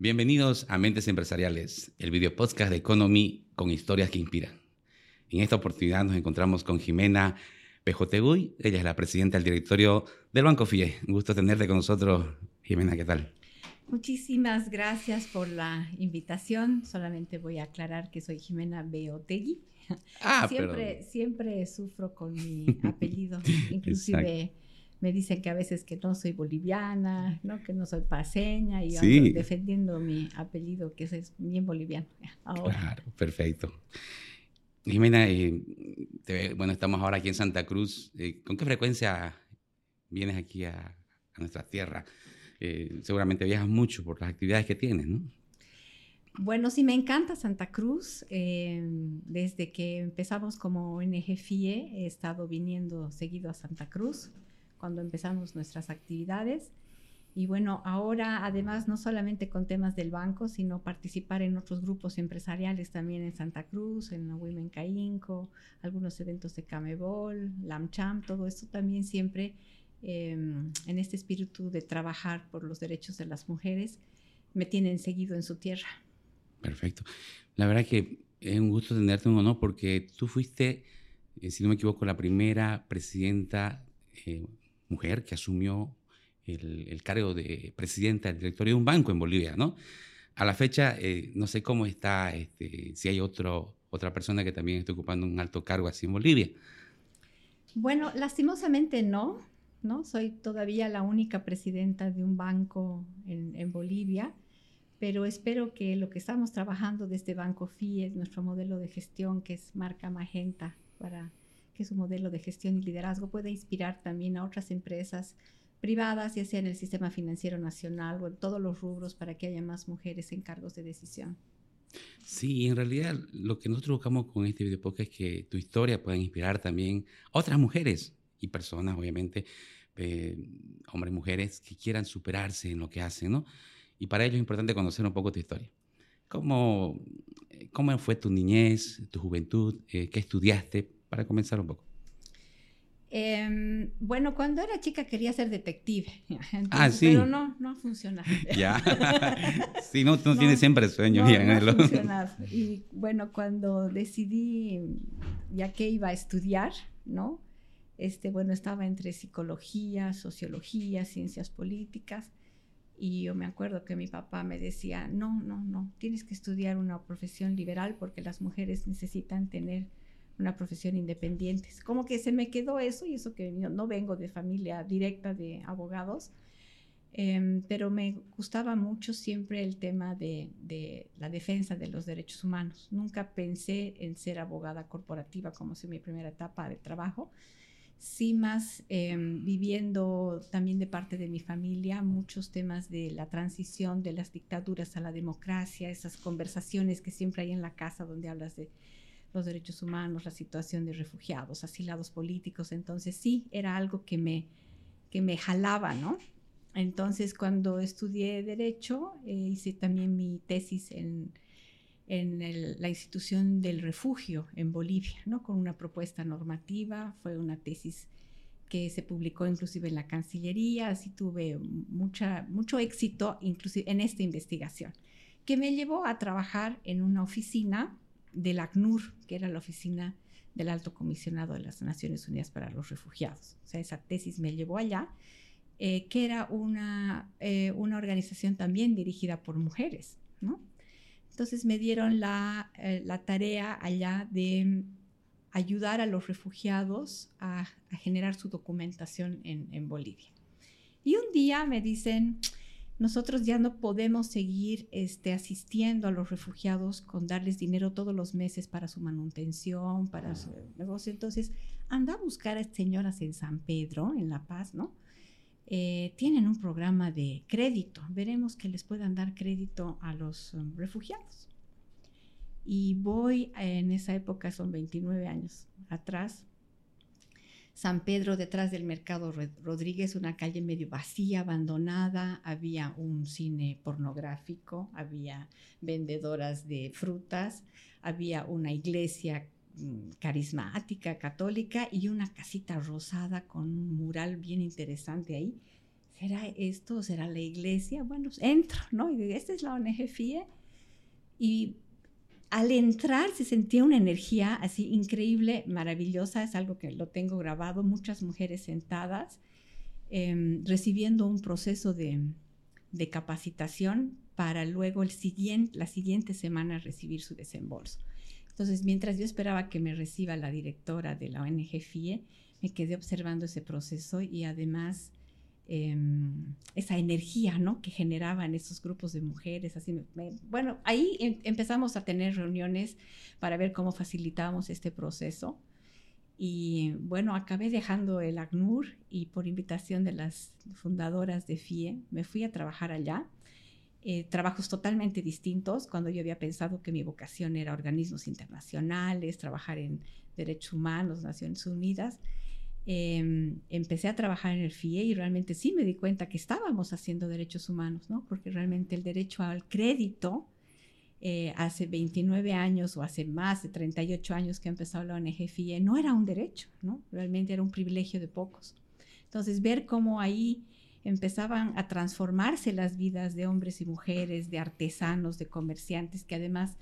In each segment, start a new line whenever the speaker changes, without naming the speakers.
Bienvenidos a Mentes Empresariales, el video podcast de Economy con historias que inspiran. En esta oportunidad nos encontramos con Jimena Pejoteguy. Ella es la presidenta del directorio del Banco FIE. Un gusto tenerte con nosotros, Jimena. ¿Qué tal?
Muchísimas gracias por la invitación. Solamente voy a aclarar que soy Jimena Beotegui. Ah, siempre, siempre sufro con mi apellido. Inclusive me dicen que a veces que no soy boliviana, ¿no? que no soy paseña y yo defendiendo mi apellido que es bien boliviano.
Claro, perfecto. Jimena, eh, bueno, estamos ahora aquí en Santa Cruz. Eh, ¿Con qué frecuencia vienes aquí a, nuestra tierra? Eh, seguramente viajas mucho por las actividades que tienes, ¿no?
Bueno, sí, me encanta Santa Cruz. desde que empezamos como ONG FIE, he estado viniendo seguido a Santa Cruz cuando empezamos nuestras actividades. Y bueno, ahora además no solamente con temas del banco, sino participar en otros grupos empresariales también en Santa Cruz, en Women Cainco, algunos eventos de Camebol, LAMCHAM, todo esto también siempre em, en este espíritu de trabajar por los derechos de las mujeres, me tienen seguido en su tierra.
Perfecto. La verdad que es un gusto tenerte un honor porque tú fuiste, eh, si no me equivoco, la primera presidenta eh, mujer que asumió el, cargo de presidenta del directorio de un banco en Bolivia, ¿no? A la fecha, eh, no sé cómo está, este, si hay otro, otra persona que también esté ocupando un alto cargo así en Bolivia.
Bueno, lastimosamente no, ¿no? Soy todavía la única presidenta de un banco en, en Bolivia, pero espero que lo que estamos trabajando desde Banco FIE, nuestro modelo de gestión, que es marca Magenta, para que su modelo de gestión y liderazgo puede inspirar también a otras empresas privadas, ya sea en el sistema financiero nacional o en todos los rubros, para que haya más mujeres en cargos de decisión.
Sí, en realidad lo que nosotros buscamos con este video podcast es que tu historia pueda inspirar también a otras mujeres y personas, obviamente, eh, hombres y mujeres que quieran superarse en lo que hacen, ¿no? Y para ello es importante conocer un poco tu historia. ¿Cómo, cómo fue tu niñez, tu juventud? Eh, ¿Qué estudiaste? Para comenzar un poco?
Em, bueno, cuando era chica quería ser detective, ah, sí. pero no, no ha funcionado.
Ya, sí, no, no, tienes siempre sueños.
No, no. Y bueno, cuando decidí ya que iba a estudiar, ¿no? Este, bueno, estaba entre psicología, sociología, ciencias políticas, y yo me acuerdo que mi papá me decía, no, no, no, tienes que estudiar una profesión liberal porque las mujeres necesitan tener una profesión independiente. Como que se me quedó eso y eso que no vengo de familia directa de abogados, em, pero me gustaba mucho siempre el tema de, la defensa de los derechos humanos. Nunca pensé en ser abogada corporativa como si mi primera etapa de trabajo, sí más em, viviendo también de parte de mi familia muchos temas de la transición de las dictaduras a la democracia, esas conversaciones que siempre hay en la casa donde hablas de los derechos humanos, la situación de refugiados, asilados políticos. Entonces sí, era algo que me, que me jalaba, ¿no? Entonces cuando estudié derecho, eh, hice también mi tesis en, en la institución del refugio en Bolivia, ¿no? Con una propuesta normativa, fue una tesis que se publicó inclusive en la Cancillería, así tuve mucha, mucho éxito inclusive en esta investigación, que me llevó a trabajar en una oficina del ACNUR, que era la oficina del Alto Comisionado de las Naciones Unidas para los Refugiados. O sea, esa tesis me llevó allá, eh, que era una, eh, una organización también dirigida por mujeres, ¿no? Entonces me dieron la, eh, la tarea allá de ayudar a los refugiados a, generar su documentación en, en Bolivia. Y un día me dicen, nosotros ya no podemos seguir este, asistiendo a los refugiados con darles dinero todos los meses para su manutención, para su negocio. Entonces, anda a buscar a señoras en San Pedro, en La Paz, ¿no? Eh, tienen un programa de crédito. Veremos que les puedan dar crédito a los um, refugiados. Y voy, en esa época son 29 años atrás, San Pedro detrás del Mercado Rodríguez, una calle medio vacía, abandonada, había un cine pornográfico, había vendedoras de frutas, había una iglesia mm, carismática, católica y una casita rosada con un mural bien interesante ahí. ¿será esto? ¿Será la iglesia? Bueno, entro, ¿no? Y esta es la ONG FIE. Y al entrar se sentía una energía así increíble, maravillosa, es algo que lo tengo grabado, muchas mujeres sentadas, em, recibiendo un proceso de, de, capacitación para luego el siguiente, la siguiente semana recibir su desembolso. Entonces, mientras yo esperaba que me reciba la directora de la ONG FIE, me quedé observando ese proceso y además Em, esa energía ¿no? que generaban esos grupos de mujeres. Así bueno, ahí em, empezamos a tener reuniones para ver cómo facilitábamos este proceso. Y bueno, acabé dejando el ACNUR y por invitación de las fundadoras de FIE me fui a trabajar allá. Eh, trabajos totalmente distintos cuando yo había pensado que mi vocación era organismos internacionales, trabajar en derechos humanos, Naciones Unidas. Em, empecé a trabajar en el FIE y realmente sí me di cuenta que estábamos haciendo derechos humanos, ¿no? Porque realmente el derecho al crédito, eh, hace 29 años o hace más de 38 años que empezó la ONG FIE, no era un derecho, ¿no? Realmente era un privilegio de pocos. Entonces, ver cómo ahí empezaban a transformarse las vidas de hombres y mujeres, de artesanos, de comerciantes, que además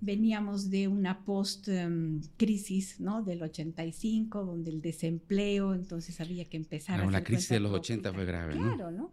veníamos de una post-crisis, ¿no? Del 85, donde el desempleo, entonces había que empezar
a... La crisis de los 80 fue grave,
claro, ¿no?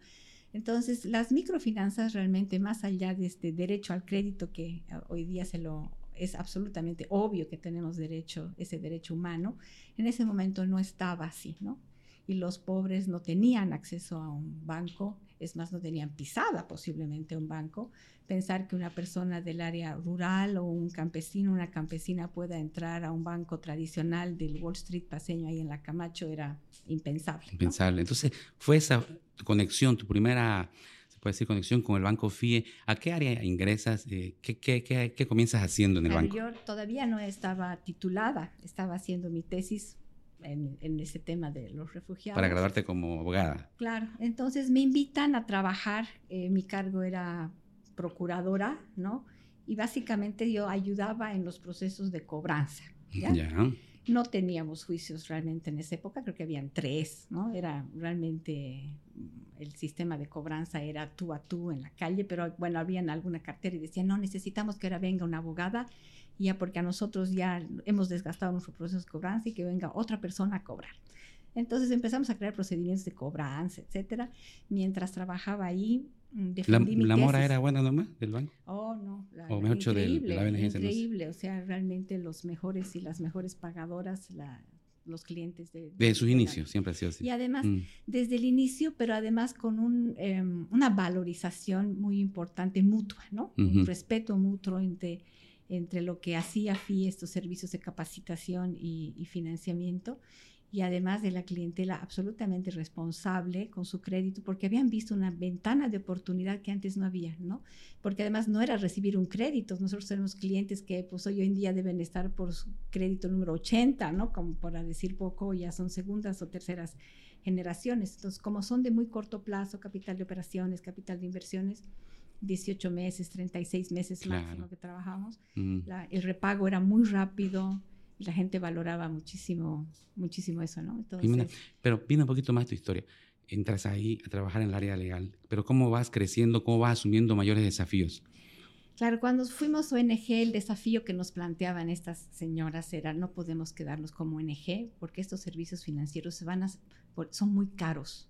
Entonces, las microfinanzas realmente, más allá de este derecho al crédito que hoy día se lo es absolutamente obvio que tenemos derecho, ese derecho humano, en ese momento no estaba así, ¿no? Y los pobres no tenían acceso a un banco, es más, no tenían pisada posiblemente un banco. Pensar que una persona del área rural o un campesino, una campesina pueda entrar a un banco tradicional del Wall Street paseño ahí en la Camacho era impensable.
Impensable. Entonces, fue esa conexión, tu primera, se puede decir, conexión con el banco FIE. ¿A qué área ingresas? Eh, ¿Qué, qué, qué, qué comienzas haciendo en el banco?
Yo todavía no estaba titulada, estaba haciendo mi tesis en, ese tema de los refugiados.
Para graduarte como abogada.
Claro, entonces me invitan a trabajar, eh, mi cargo era procuradora, ¿no? Y básicamente yo ayudaba en los procesos de cobranza. ¿ya? No teníamos juicios realmente en esa época, creo que habían tres, ¿no? Era realmente el sistema de cobranza era tú a tú en la calle, pero bueno, habían alguna cartera y decían, no, necesitamos que ahora venga una abogada ya porque a nosotros ya hemos desgastado nuestro proceso de cobranza y que venga otra persona a cobrar. Entonces empezamos a crear procedimientos de cobranza, etcétera. Mientras trabajaba ahí,
mm, ¿La, la mora era buena nomás del banco?
Oh, no.
La, o mejor increíble, de la
Increíble, o sea, realmente los mejores y las mejores pagadoras, la, los clientes de...
De, sus inicios, siempre ha sido así.
Y además, mm. desde el inicio, pero además con un, em, una valorización muy importante mutua, ¿no? Un respeto mutuo entre entre lo que hacía FI, estos servicios de capacitación y, financiamiento, y además de la clientela absolutamente responsable con su crédito, porque habían visto una ventana de oportunidad que antes no había, ¿no? Porque además no era recibir un crédito, nosotros tenemos clientes que pues hoy en día deben estar por su crédito número 80, ¿no? Como para decir poco, ya son segundas o terceras generaciones. Entonces, como son de muy corto plazo, capital de operaciones, capital de inversiones, 18 meses, 36 meses máximo que trabajamos. Mm. el repago era muy rápido y la gente valoraba muchísimo, muchísimo eso, ¿no?
Entonces, pero viene un poquito más tu historia. Entras ahí a trabajar en el área legal, pero ¿cómo vas creciendo? ¿Cómo vas asumiendo mayores desafíos?
Claro, cuando fuimos ONG, el desafío que nos planteaban estas señoras era no podemos quedarnos como ONG porque estos servicios financieros se van a, son muy caros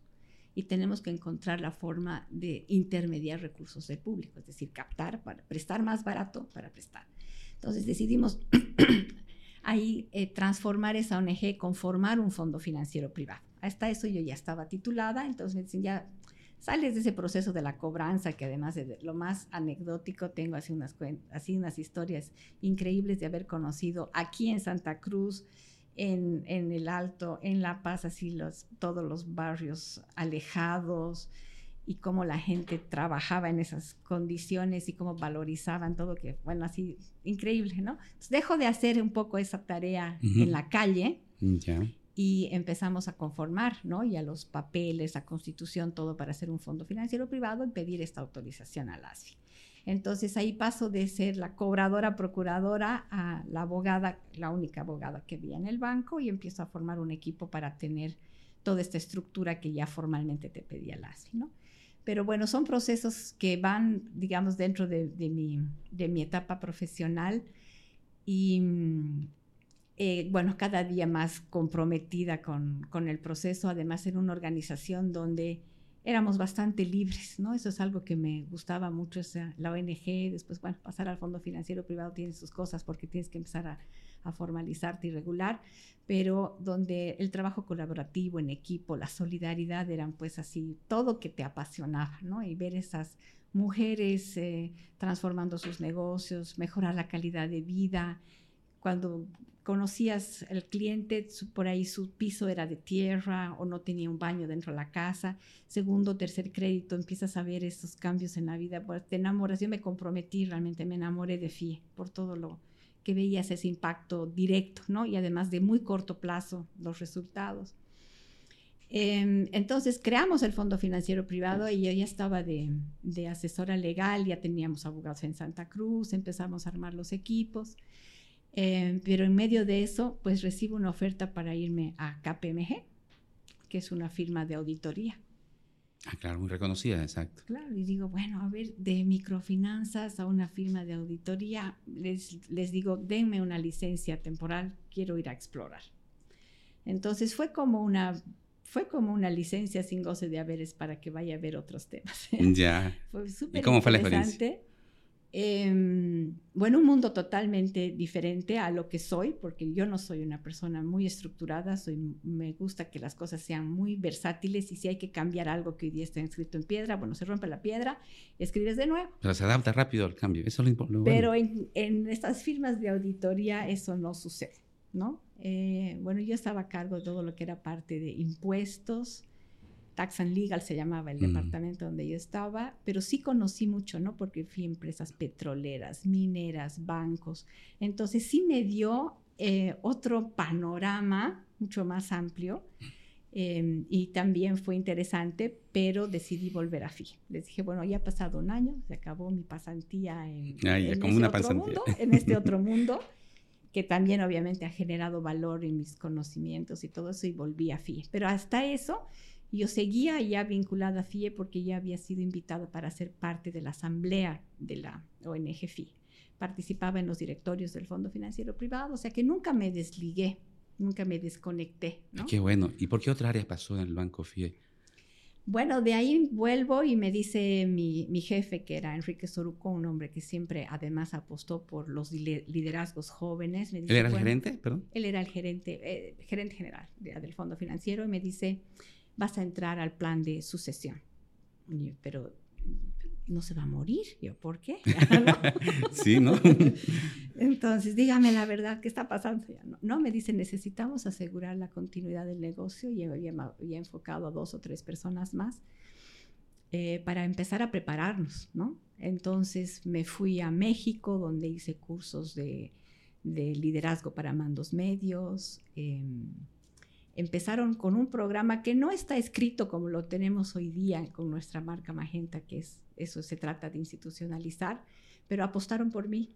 y tenemos que encontrar la forma de intermediar recursos del público, es decir, captar para prestar más barato para prestar. Entonces decidimos ahí eh, transformar esa ONG, conformar un fondo financiero privado. Hasta eso yo ya estaba titulada, entonces me dicen, ya sales de ese proceso de la cobranza, que además de lo más anecdótico, tengo así unas, así unas historias increíbles de haber conocido aquí en Santa Cruz, en, el Alto, en La Paz, así los, todos los barrios alejados y cómo la gente trabajaba en esas condiciones y cómo valorizaban todo, que bueno, así increíble, ¿no? Entonces dejo de hacer un poco esa tarea en la calle y empezamos a conformar, ¿no? Y a los papeles, a constitución, todo para hacer un fondo financiero privado y pedir esta autorización a la ASFI. Entonces ahí paso de ser la cobradora, procuradora a la abogada, la única abogada que había en el banco y empiezo a formar un equipo para tener toda esta estructura que ya formalmente te pedía la ASI, ¿no? Pero bueno, son procesos que van, digamos, dentro de, mi, de mi, etapa profesional y, eh, bueno, cada día más comprometida con, con, el proceso, además en una organización donde éramos bastante libres, ¿no? Eso es algo que me gustaba mucho, la ONG, después, bueno, pasar al fondo financiero privado tiene sus cosas porque tienes que empezar a, a formalizarte y regular, pero donde el trabajo colaborativo en equipo, la solidaridad eran pues así, todo que te apasionaba, ¿no? Y ver esas mujeres eh, transformando sus negocios, mejorar la calidad de vida. Cuando conocías al cliente, por ahí su piso era de tierra o no tenía un baño dentro de la casa. Segundo, tercer crédito, empiezas a ver esos cambios en la vida, pues te enamoras. Yo me comprometí, realmente me enamoré de FIE por todo lo, que veías ese impacto directo, ¿no? Y además de muy corto plazo los resultados. Em, entonces creamos el Fondo Financiero Privado y yo ya estaba de, asesora legal, ya teníamos abogados en Santa Cruz, empezamos a armar los equipos, em, pero en medio de eso, pues recibo una oferta para irme a KPMG, que es una firma de auditoría.
Ah, claro, muy reconocida, exacto.
Claro, y digo, bueno, a ver, de microfinanzas a una firma de auditoría, les, les digo, denme una licencia temporal, quiero ir a explorar. Entonces fue como una fue como una licencia sin goce de haberes para que vaya a ver otros temas.
Ya. fue ¿Y cómo fue la experiencia?
Em, bueno, un mundo totalmente diferente a lo que soy, porque yo no soy una persona muy estructurada, soy, me gusta que las cosas sean muy versátiles y si hay que cambiar algo que hoy día está escrito en piedra, bueno, se rompe la piedra, escribes de nuevo.
Pero se adapta rápido al cambio, eso es lo importante.
Pero en, en, estas firmas de auditoría eso no sucede, ¿no? Eh, bueno, yo estaba a cargo de todo lo que era parte de impuestos, Tax and Legal se llamaba el mm. departamento donde yo estaba, pero sí conocí mucho, ¿no? Porque fui a empresas petroleras, mineras, bancos. Entonces sí me dio eh, otro panorama mucho más amplio. Em, y también fue interesante, pero decidí volver a FI. Les dije, bueno, ya ha pasado un año, se acabó mi pasantía en,
una otro
mundo, en este otro mundo, que también obviamente ha generado valor en mis conocimientos y todo eso, y volví a FI. Pero hasta eso, yo seguía ya vinculada a FIE porque ya había sido invitada para ser parte de la asamblea de la ONG FIE. Participaba en los directorios del Fondo Financiero Privado, o sea que nunca me desligué, nunca me desconecté.
Qué bueno. ¿Y por qué otra área pasó en el Banco FIE?
Bueno, de ahí vuelvo y me dice mi, jefe, que era Enrique Soruco, un hombre que siempre además apostó por los liderazgos jóvenes.
¿Él era el gerente? Perdón.
Él era el gerente, eh, gerente general del Fondo Financiero y me dice, vas a entrar al plan de sucesión. pero no se va a morir. Yo, ¿por qué?
sí, ¿no?
Entonces, dígame la verdad, ¿qué está pasando? no, no, me dice, necesitamos asegurar la continuidad del negocio y había, enfocado a dos o tres personas más eh, para empezar a prepararnos, ¿no? Entonces me fui a México, donde hice cursos de, de liderazgo para mandos medios. Eh, empezaron con un programa que no está escrito como lo tenemos hoy día con nuestra marca Magenta, que es eso se trata de institucionalizar, pero apostaron por mí,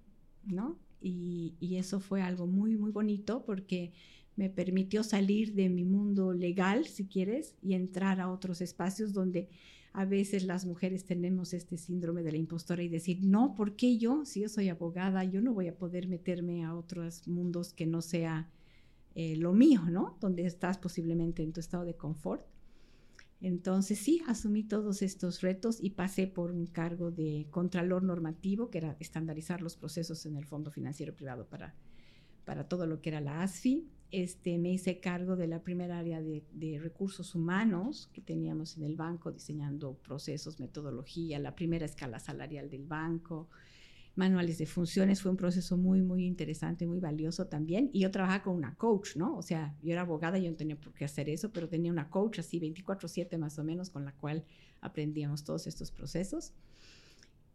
¿no? Y, eso fue algo muy, muy bonito porque me permitió salir de mi mundo legal, si quieres, y entrar a otros espacios donde a veces las mujeres tenemos este síndrome de la impostora y decir, no, ¿por qué yo? Si yo soy abogada, yo no voy a poder meterme a otros mundos que no sea eh, lo mío, ¿no? Donde estás posiblemente en tu estado de confort. Entonces sí, asumí todos estos retos y pasé por un cargo de contralor normativo, que era estandarizar los procesos en el Fondo Financiero Privado para, para todo lo que era la ASFI. Este, me hice cargo de la primera área de, de, recursos humanos que teníamos en el banco, diseñando procesos, metodología, la primera escala salarial del banco, manuales de funciones, fue un proceso muy, muy interesante, muy valioso también. Y yo trabajaba con una coach, ¿no? O sea, yo era abogada, yo no tenía por qué hacer eso, pero tenía una coach así 24/7 más o menos con la cual aprendíamos todos estos procesos.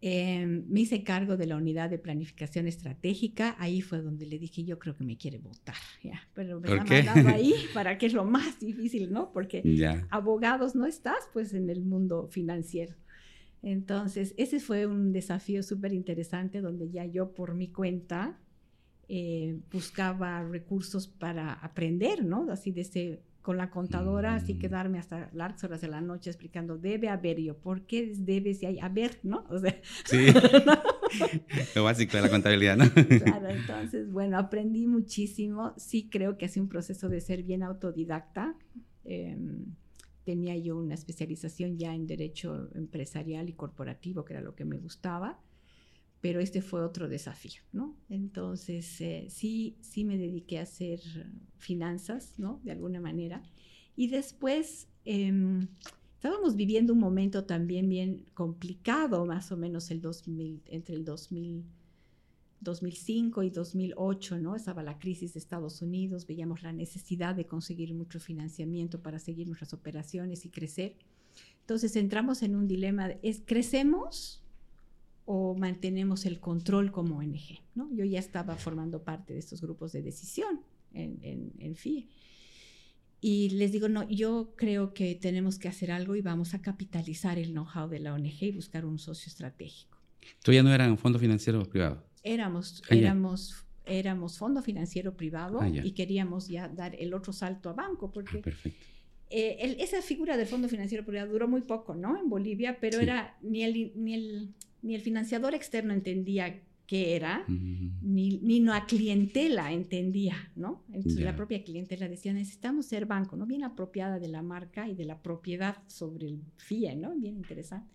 Em, me hice cargo de la unidad de planificación estratégica. Ahí fue donde le dije, yo creo que me quiere votar, ¿ya? Pero me ha mandado ahí para que es lo más difícil, ¿no? Porque abogados no estás, pues, en el mundo financiero. Entonces, ese fue un desafío súper interesante donde ya yo por mi cuenta eh, buscaba recursos para aprender, ¿no? Así de con la contadora, así mm. quedarme hasta largas horas de la noche explicando, debe haber, yo, ¿por qué debe si hay haber, no? O sea,
sí, lo básico de la contabilidad, ¿no?
claro, entonces, bueno, aprendí muchísimo, sí creo que hace un proceso de ser bien autodidacta, em, tenía yo una especialización ya en derecho empresarial y corporativo, que era lo que me gustaba, pero este fue otro desafío, ¿no? Entonces, eh, sí, sí me dediqué a hacer finanzas, ¿no? De alguna manera. Y después, em, estábamos viviendo un momento también bien complicado, más o menos el 2000, entre el 2000 2005 y 2008, ¿no? Estaba la crisis de Estados Unidos, veíamos la necesidad de conseguir mucho financiamiento para seguir nuestras operaciones y crecer. Entonces entramos en un dilema, ¿es crecemos o mantenemos el control como ONG? ¿no? Yo ya estaba formando parte de estos grupos de decisión en, en, en FIE. Y les digo, no, yo creo que tenemos que hacer algo y vamos a capitalizar el know-how de la ONG y buscar un socio estratégico.
¿Tú ya no eras un fondo financiero privado?
Éramos, ah, éramos, éramos fondo financiero privado ah, y queríamos ya dar el otro salto a banco, porque ah, eh, esa figura del fondo financiero privado duró muy poco, ¿no? En Bolivia, pero era ni el, ni, el, ni el financiador externo entendía qué era, ni, ni la clientela entendía, ¿no? Entonces la propia clientela decía, necesitamos ser banco, ¿no? Bien apropiada de la marca y de la propiedad sobre el FIE, ¿no? Bien interesante.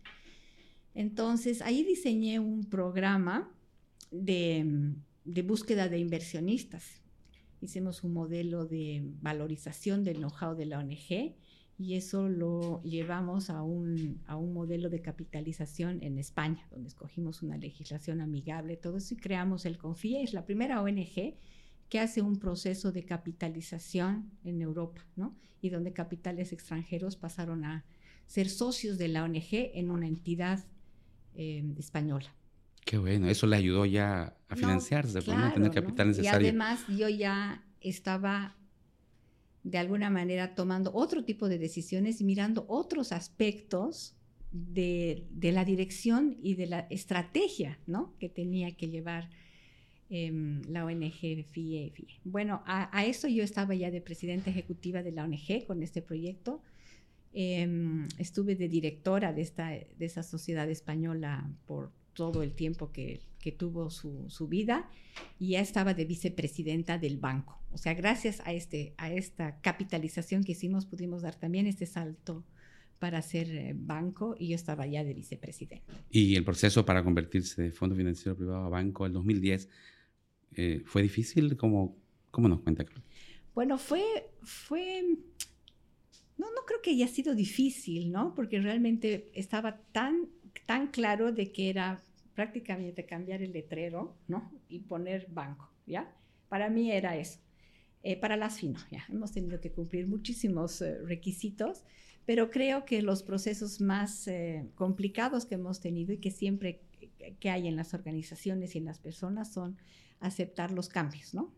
Entonces ahí diseñé un programa de, búsqueda de inversionistas. Hicimos un modelo de valorización del know-how de la ONG y eso lo llevamos a un, a un modelo de capitalización en España, donde escogimos una legislación amigable, todo eso y creamos el CONFIE, es la primera ONG que hace un proceso de capitalización en Europa, ¿no? Y donde capitales extranjeros pasaron a ser socios de la ONG en una entidad eh, española.
Qué bueno, eso le ayudó ya a financiarse, no, tener capital necesario.
Y además yo ya estaba de alguna manera tomando otro tipo de decisiones y mirando otros aspectos de, la dirección y de la estrategia ¿no? que tenía que llevar em, la ONG FIE, Bueno, a, eso yo estaba ya de presidenta ejecutiva de la ONG con este proyecto. Em, estuve de directora de, esta, de esa sociedad española por todo el tiempo que, tuvo su, vida y ya estaba de vicepresidenta del banco. O sea, gracias a, este, a esta capitalización que hicimos, pudimos dar también este salto para ser eh, banco y yo estaba ya de vicepresidenta.
¿Y el proceso para convertirse de fondo financiero privado a banco en 2010 eh, fue difícil? ¿Cómo, ¿Cómo nos cuenta?
Bueno, fue, fue no, no creo que haya sido difícil, ¿no? Porque realmente estaba tan, tan claro de que era prácticamente cambiar el letrero, ¿no? Y poner banco, ¿ya? Para mí era eso. Eh, para las FINO, ya, hemos tenido que cumplir muchísimos eh, requisitos, pero creo que los procesos más eh, complicados que hemos tenido y que siempre que hay en las organizaciones y en las personas son aceptar los cambios, ¿no?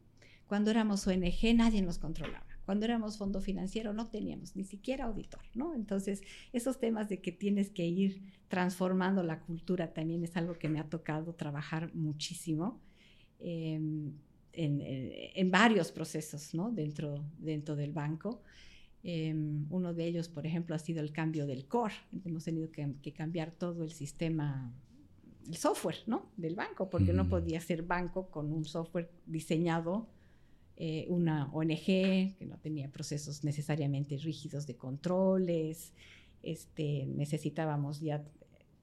Cuando éramos ONG nadie nos controlaba. Cuando éramos fondo financiero no teníamos ni siquiera auditor, ¿no? Entonces, esos temas de que tienes que ir transformando la cultura también es algo que me ha tocado trabajar muchísimo eh, en, varios procesos, ¿no? Dentro, dentro del banco. Em, uno de ellos, por ejemplo, ha sido el cambio del core. Hemos tenido que, cambiar todo el sistema el software ¿no? del banco, porque no podía ser banco con un software diseñado eh, una ONG que no tenía procesos necesariamente rígidos de controles, este, necesitábamos ya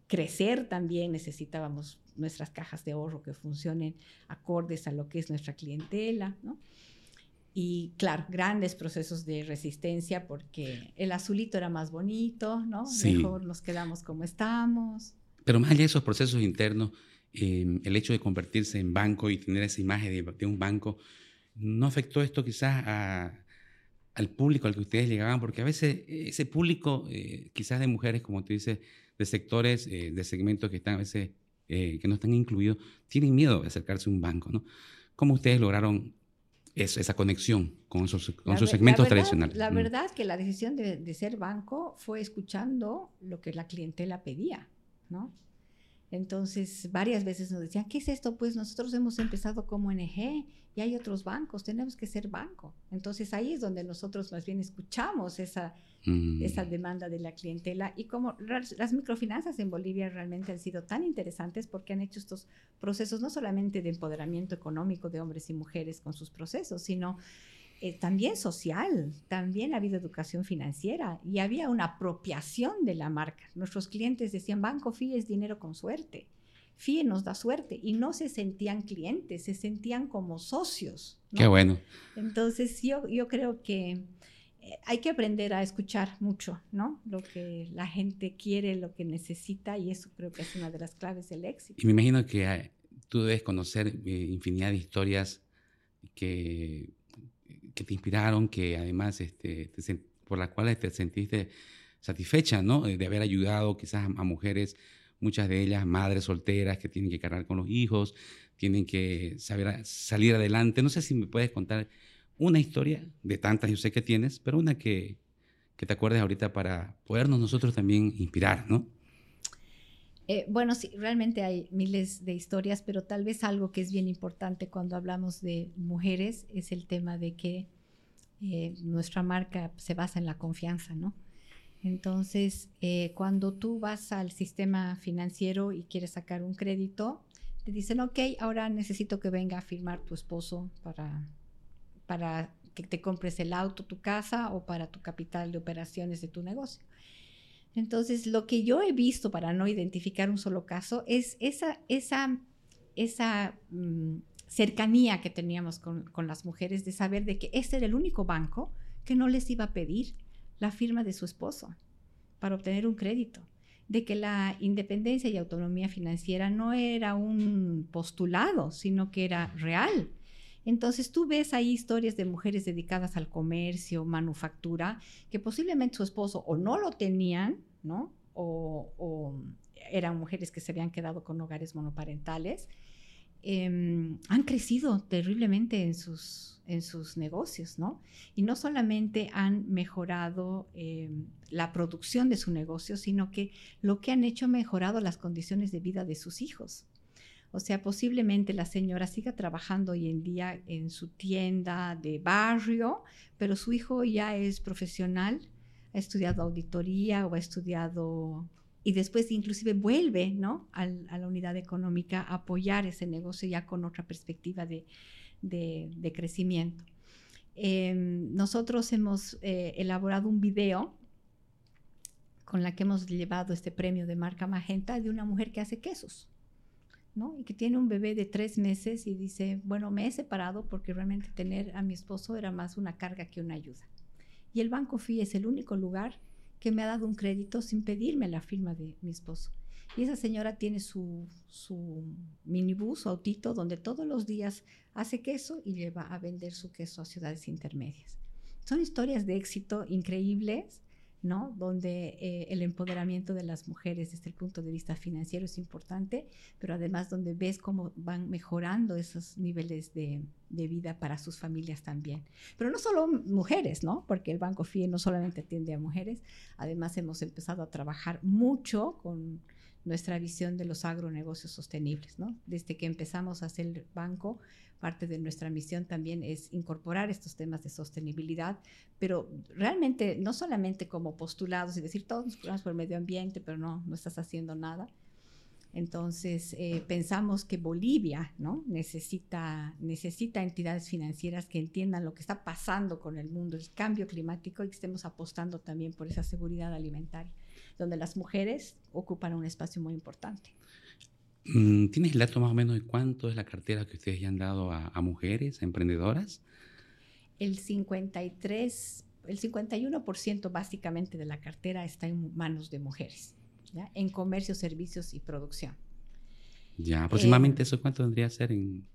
crecer también, necesitábamos nuestras cajas de ahorro que funcionen acordes a lo que es nuestra clientela, ¿no? Y claro, grandes procesos de resistencia porque el azulito era más bonito, ¿no? Mejor nos quedamos como estamos.
Pero más allá de esos procesos internos, eh, el hecho de convertirse en banco y tener esa imagen de, de un banco, ¿No afectó esto quizás al público al que ustedes llegaban? Porque a veces ese público, eh, quizás de mujeres, como tú dices, de sectores, eh, de segmentos que están a veces, eh, que no están incluidos, tienen miedo de acercarse a un banco, ¿no? ¿Cómo ustedes lograron esa conexión con esos, con segmentos tradicionales?
La mm. verdad que la decisión de, de, ser banco fue escuchando lo que la clientela pedía. ¿no? Entonces, varias veces nos decían, ¿qué es esto? Pues nosotros hemos empezado como NG y hay otros bancos, tenemos que ser banco. Entonces, ahí es donde nosotros más bien escuchamos esa, mm. esa demanda de la clientela y como las microfinanzas en Bolivia realmente han sido tan interesantes porque han hecho estos procesos no solamente de empoderamiento económico de hombres y mujeres con sus procesos, sino eh, también social, también ha habido educación financiera y había una apropiación de la marca. Nuestros clientes decían, Banco FIE es dinero con suerte, FIE nos da suerte y no se sentían clientes, se sentían como socios.
Qué bueno.
Entonces yo, yo creo que eh, hay que aprender a escuchar mucho, ¿no? Lo que la gente quiere, lo que necesita y eso creo que es una de las claves del éxito.
Y me imagino que eh, tú debes conocer infinidad de historias que que te inspiraron, que además este, por las cuales te sentiste satisfecha, ¿no? De haber ayudado quizás a, mujeres, muchas de ellas madres solteras que tienen que cargar con los hijos, tienen que saber salir adelante. No sé si me puedes contar una historia de tantas, yo sé que tienes, pero una que, que te acuerdes ahorita para podernos nosotros también inspirar, ¿no?
Eh, bueno, sí, realmente hay miles de historias, pero tal vez algo que es bien importante cuando hablamos de mujeres es el tema de que eh, nuestra marca se basa en la confianza, ¿no? Entonces, eh, cuando tú vas al sistema financiero y quieres sacar un crédito, te dicen, ok, ahora necesito que venga a firmar tu esposo para, para que te compres el auto, tu casa o para tu capital de operaciones de tu negocio. Entonces, lo que yo he visto para no identificar un solo caso es esa, esa, esa mm, cercanía que teníamos con, las mujeres de saber de que este era el único banco que no les iba a pedir la firma de su esposo para obtener un crédito, de que la independencia y autonomía financiera no era un postulado, sino que era real. Entonces tú ves ahí historias de mujeres dedicadas al comercio, manufactura, que posiblemente su esposo o no lo tenían, ¿no? O, eran mujeres que se habían quedado con hogares monoparentales. Em, han crecido terriblemente en sus, en sus negocios, ¿no? Y no solamente han mejorado em, la producción de su negocio, sino que lo que han hecho ha mejorado las condiciones de vida de sus hijos. O sea, posiblemente la señora siga trabajando hoy en día en su tienda de barrio, pero su hijo ya es profesional, ha estudiado auditoría o ha estudiado y después inclusive vuelve ¿no? a, la unidad económica a apoyar ese negocio ya con otra perspectiva de, crecimiento. Em, nosotros hemos eh, elaborado un video con la que hemos llevado este premio de marca Magenta de una mujer que hace quesos. Y que tiene un bebé de tres meses y dice, bueno, me he separado porque realmente tener a mi esposo era más una carga que una ayuda. Y el Banco FI es el único lugar que me ha dado un crédito sin pedirme la firma de mi esposo. Y esa señora tiene su, su minibús, su autito, donde todos los días hace queso y lleva a vender su queso a ciudades intermedias. Son historias de éxito increíbles ¿no? Donde eh, el empoderamiento de las mujeres desde el punto de vista financiero es importante, pero además donde ves cómo van mejorando esos niveles de, vida para sus familias también. Pero no solo mujeres, ¿no? Porque el Banco FIE no solamente atiende a mujeres, además hemos empezado a trabajar mucho con nuestra visión de los agronegocios sostenibles, ¿no? Desde que empezamos a hacer el banco, parte de nuestra misión también es incorporar estos temas de sostenibilidad, pero realmente no solamente como postulados y decir todos nos preocupamos por el medio ambiente, pero no, no estás haciendo nada. Entonces, eh, pensamos que Bolivia ¿no? necesita, necesita entidades financieras que entiendan lo que está pasando con el mundo, el cambio climático y que estemos apostando también por esa seguridad alimentaria, donde las mujeres ocupan un espacio muy importante.
Mm, ¿Tienes el dato más o menos de cuánto es la cartera que ustedes ya han dado a, mujeres, a emprendedoras?
El 53, el 51% básicamente de la cartera está en manos de mujeres, en comercio, servicios y producción.
Ya, aproximadamente eh, eso cuánto vendría a ser en,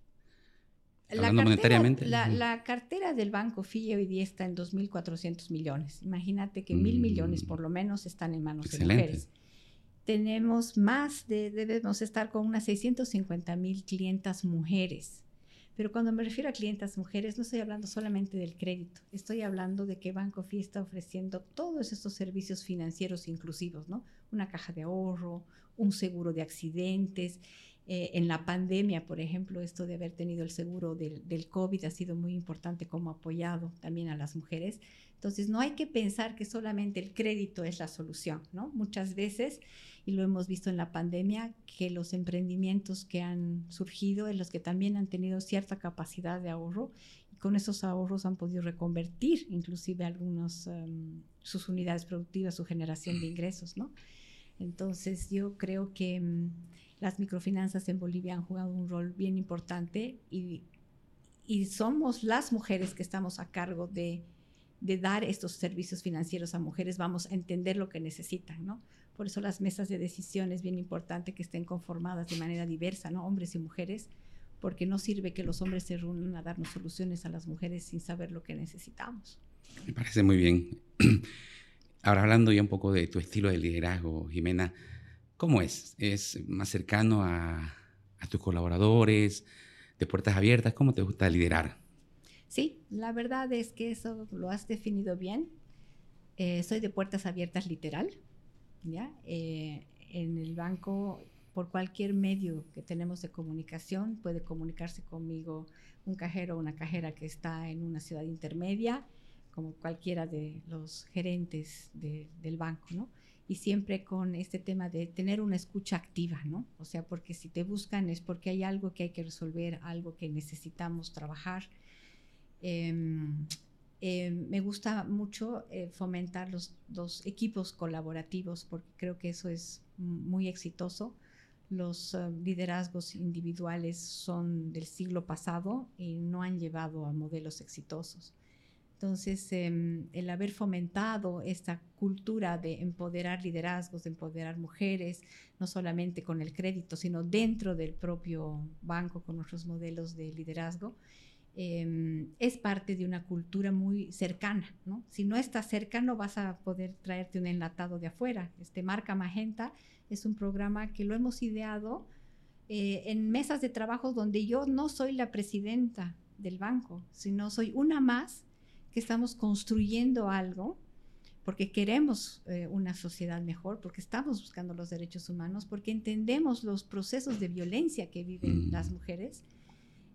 la monetariamente. La, cartera del Banco FIE hoy día está en 2.400 millones. Imagínate que mil millones mm. por lo menos están en manos de mujeres tenemos más de, debemos estar con unas 650 mil clientas mujeres. Pero cuando me refiero a clientas mujeres, no estoy hablando solamente del crédito, estoy hablando de que Banco Fi está ofreciendo todos estos servicios financieros inclusivos, ¿no? Una caja de ahorro, un seguro de accidentes. Eh, en la pandemia, por ejemplo, esto de haber tenido el seguro del, del COVID ha sido muy importante como apoyado también a las mujeres. Entonces, no hay que pensar que solamente el crédito es la solución, ¿no? Muchas veces y lo hemos visto en la pandemia, que los emprendimientos que han surgido, en los que también han tenido cierta capacidad de ahorro, y con esos ahorros han podido reconvertir inclusive algunas em, sus unidades productivas, su generación de ingresos, ¿no? Entonces yo creo que em, las microfinanzas en Bolivia han jugado un rol bien importante y, y somos las mujeres que estamos a cargo de, de dar estos servicios financieros a mujeres, vamos a entender lo que necesitan, ¿no? Por eso las mesas de decisión es bien importante que estén conformadas de manera diversa, ¿no? Hombres y mujeres, porque no sirve que los hombres se reúnan a darnos soluciones a las mujeres sin saber lo que necesitamos.
Me parece muy bien. Ahora hablando ya un poco de tu estilo de liderazgo, Jimena, ¿cómo es? ¿Es más cercano a, tus colaboradores, de puertas abiertas? ¿Cómo te gusta liderar?
Sí, la verdad es que eso lo has definido bien. Eh, soy de puertas abiertas literal. ¿Ya? Eh, en el banco, por cualquier medio que tenemos de comunicación, puede comunicarse conmigo un cajero o una cajera que está en una ciudad intermedia, como cualquiera de los gerentes del banco, ¿no? Y siempre con este tema de tener una escucha activa, ¿no? O sea, porque si te buscan es porque hay algo que hay que resolver, algo que necesitamos trabajar. Em, eh, me gusta mucho eh, fomentar los, dos equipos colaborativos porque creo que eso es muy exitoso. Los eh, liderazgos individuales son del siglo pasado y no han llevado a modelos exitosos. Entonces, em, el haber fomentado esta cultura de empoderar liderazgos, de empoderar mujeres, no solamente con el crédito, sino dentro del propio banco con nuestros modelos de liderazgo, Em, es parte de una cultura muy cercana, ¿no? Si no estás cerca no vas a poder traerte un enlatado de afuera. Este Marca Magenta es un programa que lo hemos ideado eh, en mesas de trabajo donde yo no soy la presidenta del banco, sino soy una más que estamos construyendo algo porque queremos eh, una sociedad mejor, porque estamos buscando los derechos humanos, porque entendemos los procesos de violencia que viven mm. las mujeres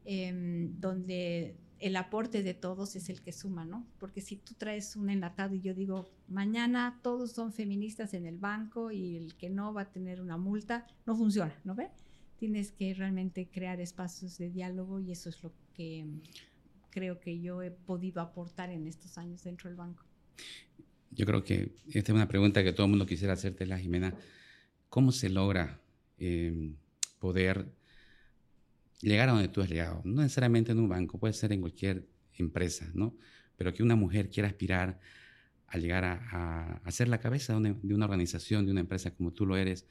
Em, donde el aporte de todos es el que suma, ¿no? Porque si tú traes un enlatado y yo digo, mañana todos son feministas en el banco y el que no va a tener una multa, no funciona, ¿no ve? Tienes que realmente crear espacios de diálogo y eso es lo que em, creo que yo he podido aportar en estos años dentro del banco.
Yo creo que esta es una pregunta que todo el mundo quisiera hacerte, la Jimena. ¿Cómo se logra em, poder llegar a donde tú has llegado. No necesariamente en un banco, puede ser en cualquier empresa, ¿no? Pero que una mujer quiera aspirar a llegar a, a, ser la cabeza de una, organización, de una empresa como tú lo eres,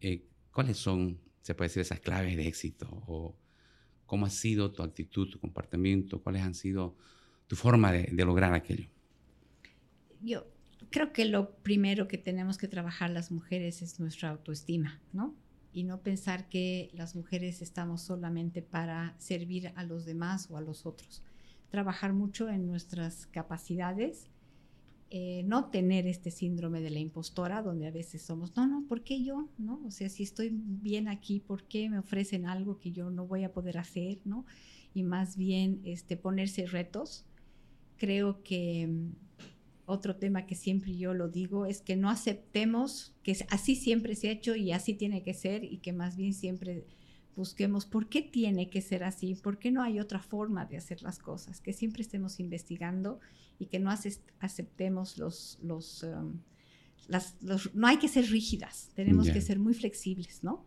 eh, ¿cuáles son, se puede decir, esas claves de éxito? ¿O cómo ha sido tu actitud, tu comportamiento? ¿Cuáles han sido tu forma de, de lograr aquello?
Yo creo que lo primero que tenemos que trabajar las mujeres es nuestra autoestima, ¿no? Y no pensar que las mujeres estamos solamente para servir a los demás o a los otros. Trabajar mucho en nuestras capacidades, eh, no tener este síndrome de la impostora donde a veces somos, no, no, ¿por qué yo? ¿No? O sea, si estoy bien aquí, ¿por qué me ofrecen algo que yo no voy a poder hacer? ¿No? Y más bien este, ponerse retos. Creo que otro tema que siempre yo lo digo es que no aceptemos que así siempre se ha hecho y así tiene que ser y que más bien siempre busquemos por qué tiene que ser así, por qué no hay otra forma de hacer las cosas, que siempre estemos investigando y que no aceptemos los, los, um, las, no hay que ser rígidas, tenemos que ser muy flexibles, ¿no?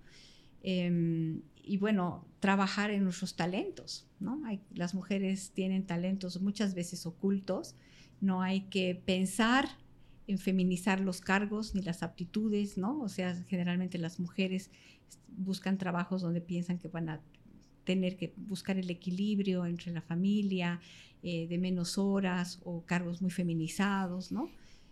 Em, y bueno, trabajar en nuestros talentos, ¿no? Hay, las mujeres tienen talentos muchas veces ocultos, no hay que pensar en feminizar los cargos ni las aptitudes, ¿no? O sea, generalmente las mujeres buscan trabajos donde piensan que van a tener que buscar el equilibrio entre la familia, eh, de menos horas o cargos muy feminizados, ¿no?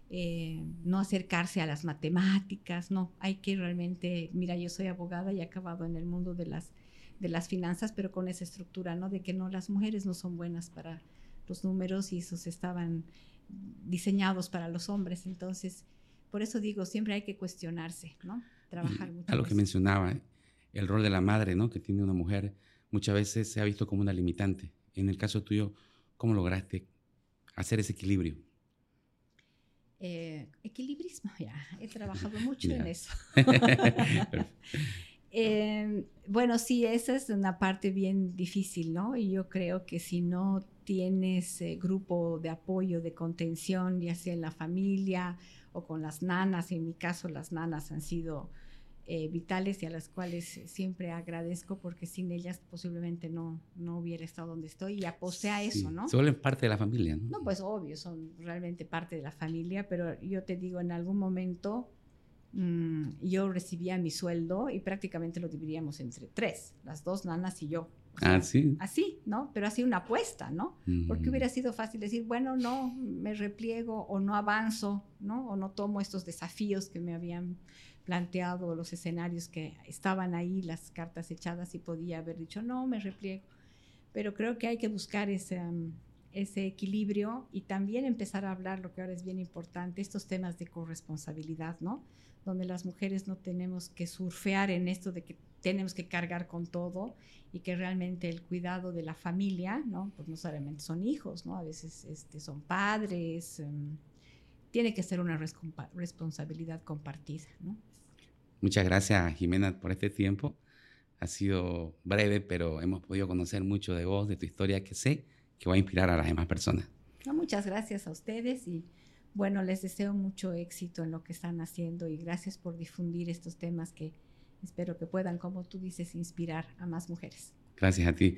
Eh, no acercarse a las matemáticas, no, hay que realmente, mira, yo soy abogada y he acabado en el mundo de las de las finanzas, pero con esa estructura, ¿no? De que no, las mujeres no son buenas para los números y esos estaban diseñados para los hombres. Entonces, por eso digo, siempre hay que cuestionarse, ¿no?
Trabajar mucho. A lo que mencionaba, el rol de la madre, ¿no? Que tiene una mujer, muchas veces se ha visto como una limitante. En el caso tuyo, ¿cómo lograste hacer ese equilibrio?
Eh, equilibrismo, ya, he trabajado mucho en eso. Em, bueno, sí, esa es una parte bien difícil, ¿no? Y yo creo que si no tienes eh, grupo de apoyo, de contención, ya sea en la familia o con las nanas, en mi caso las nanas han sido eh, vitales y a las cuales siempre agradezco porque sin ellas posiblemente no, no hubiera estado donde estoy y aposté a eso, ¿no?
Se vuelven parte de la familia, ¿no?
No, pues obvio, son realmente parte de la familia, pero yo te digo, en algún momento mm, yo recibía mi sueldo y prácticamente lo dividíamos entre tres, las dos nanas y yo.
Ah, sí.
Así, ¿no? Pero así una apuesta, ¿no? Porque hubiera sido fácil decir, bueno, no, me repliego o no avanzo, ¿no? O no tomo estos desafíos que me habían planteado los escenarios que estaban ahí, las cartas echadas y podía haber dicho, no, me repliego. Pero creo que hay que buscar ese, um, ese equilibrio y también empezar a hablar, lo que ahora es bien importante, estos temas de corresponsabilidad, ¿no? Donde las mujeres no tenemos que surfear en esto de que tenemos que cargar con todo y que realmente el cuidado de la familia, ¿no? Pues no solamente son hijos, ¿no? A veces este, son padres, um, tiene que ser una responsabilidad compartida, ¿no?
Muchas gracias, Jimena, por este tiempo. Ha sido breve, pero hemos podido conocer mucho de vos, de tu historia, que sé que va a inspirar a las demás personas.
muchas gracias a ustedes y bueno, les deseo mucho éxito en lo que están haciendo y gracias por difundir estos temas que espero que puedan, como tú dices, inspirar a más mujeres.
Gracias a ti.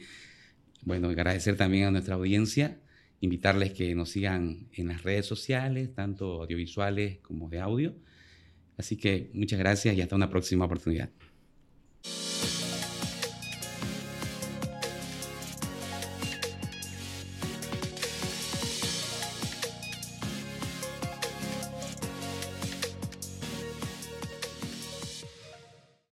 Bueno, agradecer también a nuestra audiencia, invitarles que nos sigan en las redes sociales, tanto audiovisuales como de audio Así que muchas gracias y hasta una próxima oportunidad.